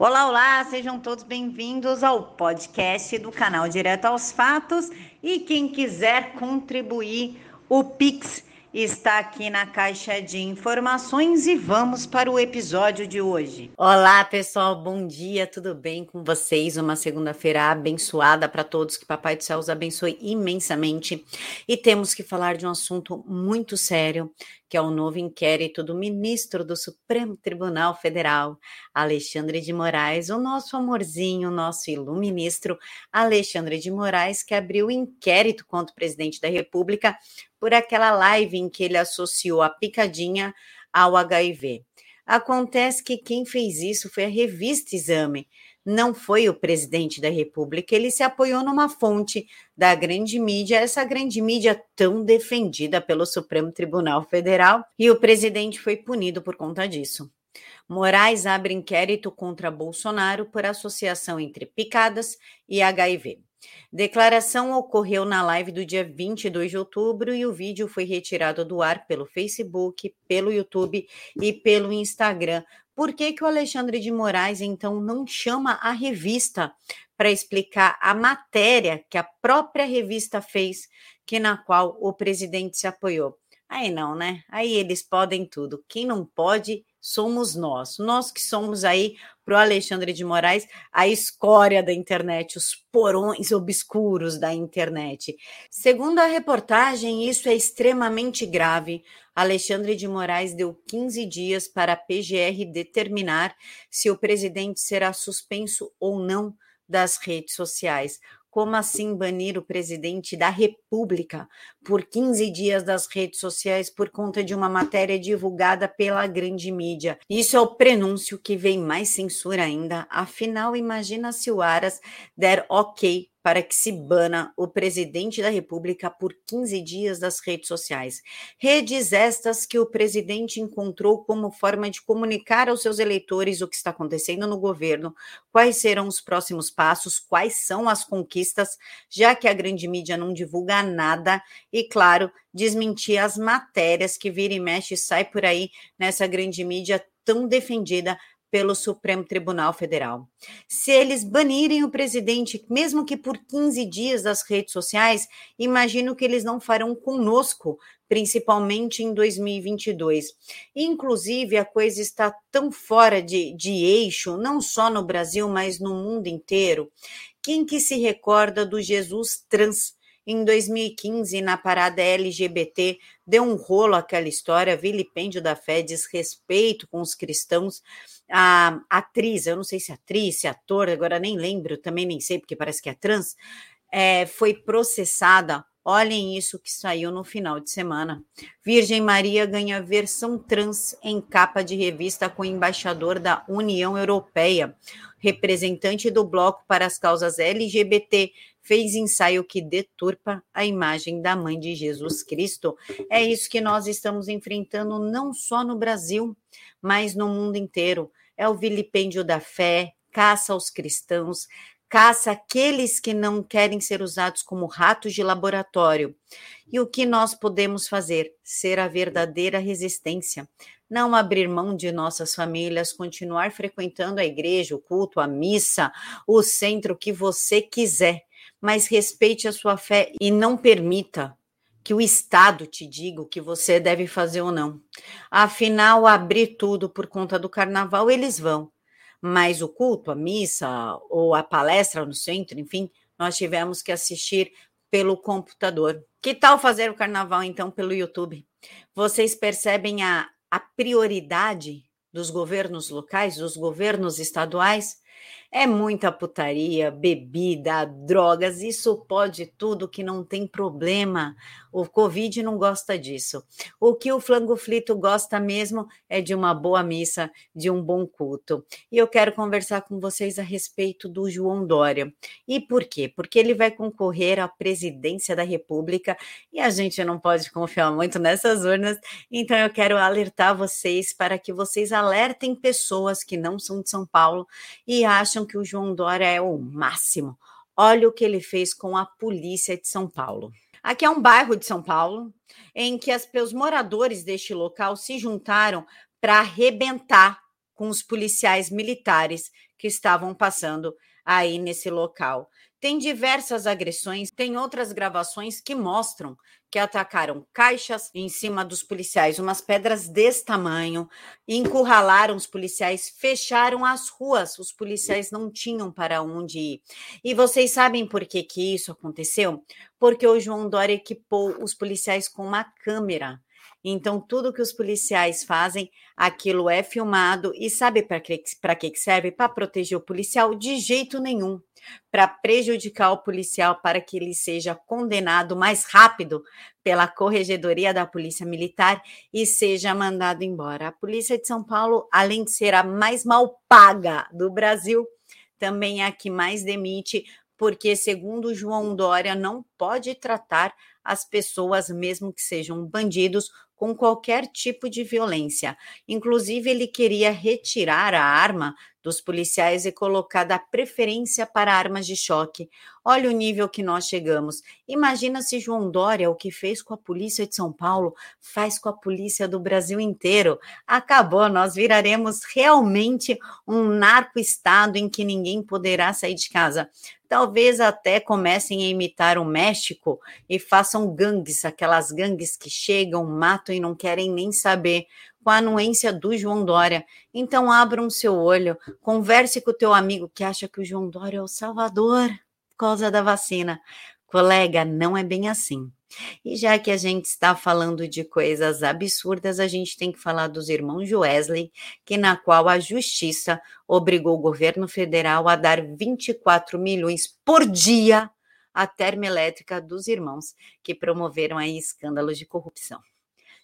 Olá, olá, sejam todos bem-vindos ao podcast do canal Direto aos Fatos. E quem quiser contribuir, o Pix está aqui na caixa de informações e vamos para o episódio de hoje. Olá, pessoal, bom dia, tudo bem com vocês? Uma segunda-feira abençoada para todos, que Papai do Céu os abençoe imensamente. E temos que falar de um assunto muito sério que é o novo inquérito do ministro do Supremo Tribunal Federal, Alexandre de Moraes, o nosso amorzinho, nosso iluministro Alexandre de Moraes, que abriu inquérito contra o presidente da República por aquela live em que ele associou a picadinha ao HIV. Acontece que quem fez isso foi a revista Exame, não foi o presidente da República, ele se apoiou numa fonte da grande mídia, essa grande mídia tão defendida pelo Supremo Tribunal Federal, e o presidente foi punido por conta disso. Moraes abre inquérito contra Bolsonaro por associação entre picadas e HIV. Declaração ocorreu na live do dia 22 de outubro e o vídeo foi retirado do ar pelo Facebook, pelo YouTube e pelo Instagram por que, que o Alexandre de Moraes, então, não chama a revista para explicar a matéria que a própria revista fez, que na qual o presidente se apoiou? Aí não, né? Aí eles podem tudo. Quem não pode somos nós. Nós que somos aí para o Alexandre de Moraes a escória da internet, os porões obscuros da internet. Segundo a reportagem, isso é extremamente grave. Alexandre de Moraes deu 15 dias para a PGR determinar se o presidente será suspenso ou não das redes sociais. Como assim banir o presidente da República por 15 dias das redes sociais por conta de uma matéria divulgada pela grande mídia? Isso é o prenúncio que vem mais censura ainda. Afinal, imagina se o Aras der ok para que se bana o presidente da República por 15 dias das redes sociais. Redes estas que o presidente encontrou como forma de comunicar aos seus eleitores o que está acontecendo no governo, quais serão os próximos passos, quais são as conquistas, já que a grande mídia não divulga nada, e, claro, desmentir as matérias que vira e mexe e sai por aí nessa grande mídia tão defendida pelo Supremo Tribunal Federal. Se eles banirem o presidente, mesmo que por 15 dias das redes sociais, imagino que eles não farão conosco, principalmente em 2022. Inclusive, a coisa está tão fora de, de eixo, não só no Brasil, mas no mundo inteiro. Quem que se recorda do Jesus trans? Em 2015, na parada LGBT, deu um rolo aquela história, vilipêndio da fé, desrespeito com os cristãos a atriz, eu não sei se é atriz, se é ator, agora nem lembro, também nem sei, porque parece que é trans, é, foi processada. Olhem isso que saiu no final de semana. Virgem Maria ganha versão trans em capa de revista com o embaixador da União Europeia. Representante do Bloco para as Causas LGBT fez ensaio que deturpa a imagem da mãe de Jesus Cristo. É isso que nós estamos enfrentando não só no Brasil, mas no mundo inteiro. É o vilipêndio da fé, caça aos cristãos, caça aqueles que não querem ser usados como ratos de laboratório. E o que nós podemos fazer? Ser a verdadeira resistência. Não abrir mão de nossas famílias, continuar frequentando a igreja, o culto, a missa, o centro que você quiser mas respeite a sua fé e não permita que o Estado te diga o que você deve fazer ou não. Afinal, abrir tudo por conta do carnaval, eles vão. Mas o culto, a missa ou a palestra no centro, enfim, nós tivemos que assistir pelo computador. Que tal fazer o carnaval, então, pelo YouTube? Vocês percebem a, a prioridade dos governos locais, dos governos estaduais? É muita putaria, bebida, drogas, isso pode tudo que não tem problema. O Covid não gosta disso. O que o flango frito gosta mesmo é de uma boa missa, de um bom culto. E eu quero conversar com vocês a respeito do João Dória. E por quê? Porque ele vai concorrer à presidência da República e a gente não pode confiar muito nessas urnas. Então eu quero alertar vocês para que vocês alertem pessoas que não são de São Paulo e acham que o João Dória é o máximo. Olha o que ele fez com a polícia de São Paulo. Aqui é um bairro de São Paulo em que as, os moradores deste local se juntaram para arrebentar com os policiais militares que estavam passando aí nesse local. Tem diversas agressões, tem outras gravações que mostram que atacaram caixas em cima dos policiais, umas pedras desse tamanho, encurralaram os policiais, fecharam as ruas, os policiais não tinham para onde ir. E vocês sabem por que, que isso aconteceu? Porque o João Dória equipou os policiais com uma câmera então, tudo que os policiais fazem, aquilo é filmado e sabe para que, que serve? Para proteger o policial? De jeito nenhum. Para prejudicar o policial, para que ele seja condenado mais rápido pela corregedoria da Polícia Militar e seja mandado embora. A Polícia de São Paulo, além de ser a mais mal paga do Brasil, também é a que mais demite, porque, segundo João Dória, não pode tratar as pessoas, mesmo que sejam bandidos, com qualquer tipo de violência. Inclusive, ele queria retirar a arma dos policiais e colocar da preferência para armas de choque. Olha o nível que nós chegamos. Imagina se João Dória, o que fez com a polícia de São Paulo, faz com a polícia do Brasil inteiro. Acabou, nós viraremos realmente um narco-estado em que ninguém poderá sair de casa talvez até comecem a imitar o México e façam gangues, aquelas gangues que chegam, matam e não querem nem saber, com a anuência do João Dória. Então abram seu olho, converse com o teu amigo que acha que o João Dória é o salvador por causa da vacina. Colega, não é bem assim. E já que a gente está falando de coisas absurdas, a gente tem que falar dos irmãos Wesley, que na qual a justiça obrigou o governo federal a dar 24 milhões por dia à termoelétrica dos irmãos que promoveram aí escândalos de corrupção.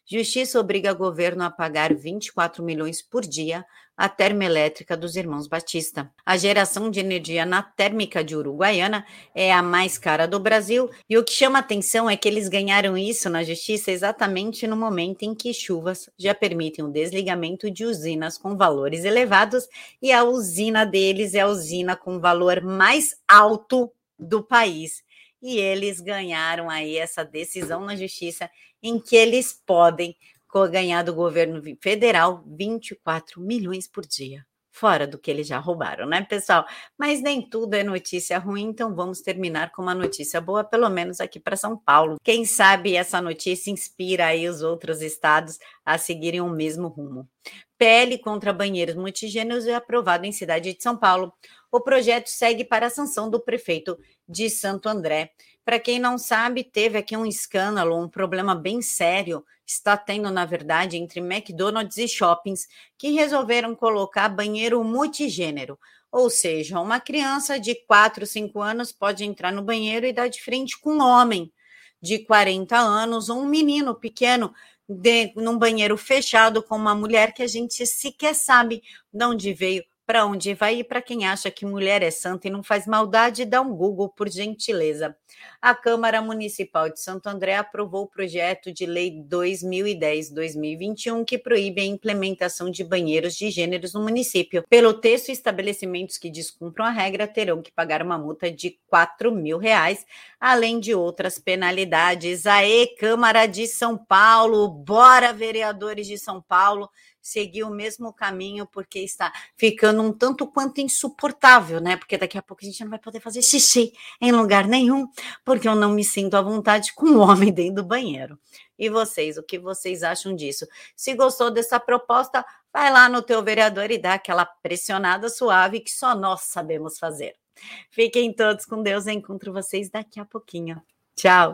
Justiça obriga governo a pagar 24 milhões por dia à termoelétrica dos irmãos Batista. A geração de energia na térmica de Uruguaiana é a mais cara do Brasil e o que chama atenção é que eles ganharam isso na justiça exatamente no momento em que chuvas já permitem o desligamento de usinas com valores elevados e a usina deles é a usina com valor mais alto do país e eles ganharam aí essa decisão na justiça em que eles podem ganhar do governo federal 24 milhões por dia. Fora do que eles já roubaram, né, pessoal? Mas nem tudo é notícia ruim, então vamos terminar com uma notícia boa, pelo menos aqui para São Paulo. Quem sabe essa notícia inspira aí os outros estados a seguirem o mesmo rumo. PL contra banheiros multigêneros é aprovado em cidade de São Paulo. O projeto segue para a sanção do prefeito de Santo André. Para quem não sabe, teve aqui um escândalo, um problema bem sério, está tendo, na verdade, entre McDonald's e shoppings, que resolveram colocar banheiro multigênero. Ou seja, uma criança de 4, 5 anos pode entrar no banheiro e dar de frente com um homem de 40 anos ou um menino pequeno de, num banheiro fechado com uma mulher que a gente sequer sabe de onde veio para onde vai e para quem acha que mulher é santa e não faz maldade, dá um Google, por gentileza. A Câmara Municipal de Santo André aprovou o projeto de lei 2010-2021 que proíbe a implementação de banheiros de gêneros no município. Pelo texto, estabelecimentos que descumpram a regra terão que pagar uma multa de 4 mil reais, além de outras penalidades. Aê, Câmara de São Paulo, bora, vereadores de São Paulo! Seguir o mesmo caminho, porque está ficando um tanto quanto insuportável, né? Porque daqui a pouco a gente não vai poder fazer xixi em lugar nenhum, porque eu não me sinto à vontade com um homem dentro do banheiro. E vocês, o que vocês acham disso? Se gostou dessa proposta, vai lá no teu vereador e dá aquela pressionada suave que só nós sabemos fazer. Fiquem todos com Deus, eu encontro vocês daqui a pouquinho. Tchau!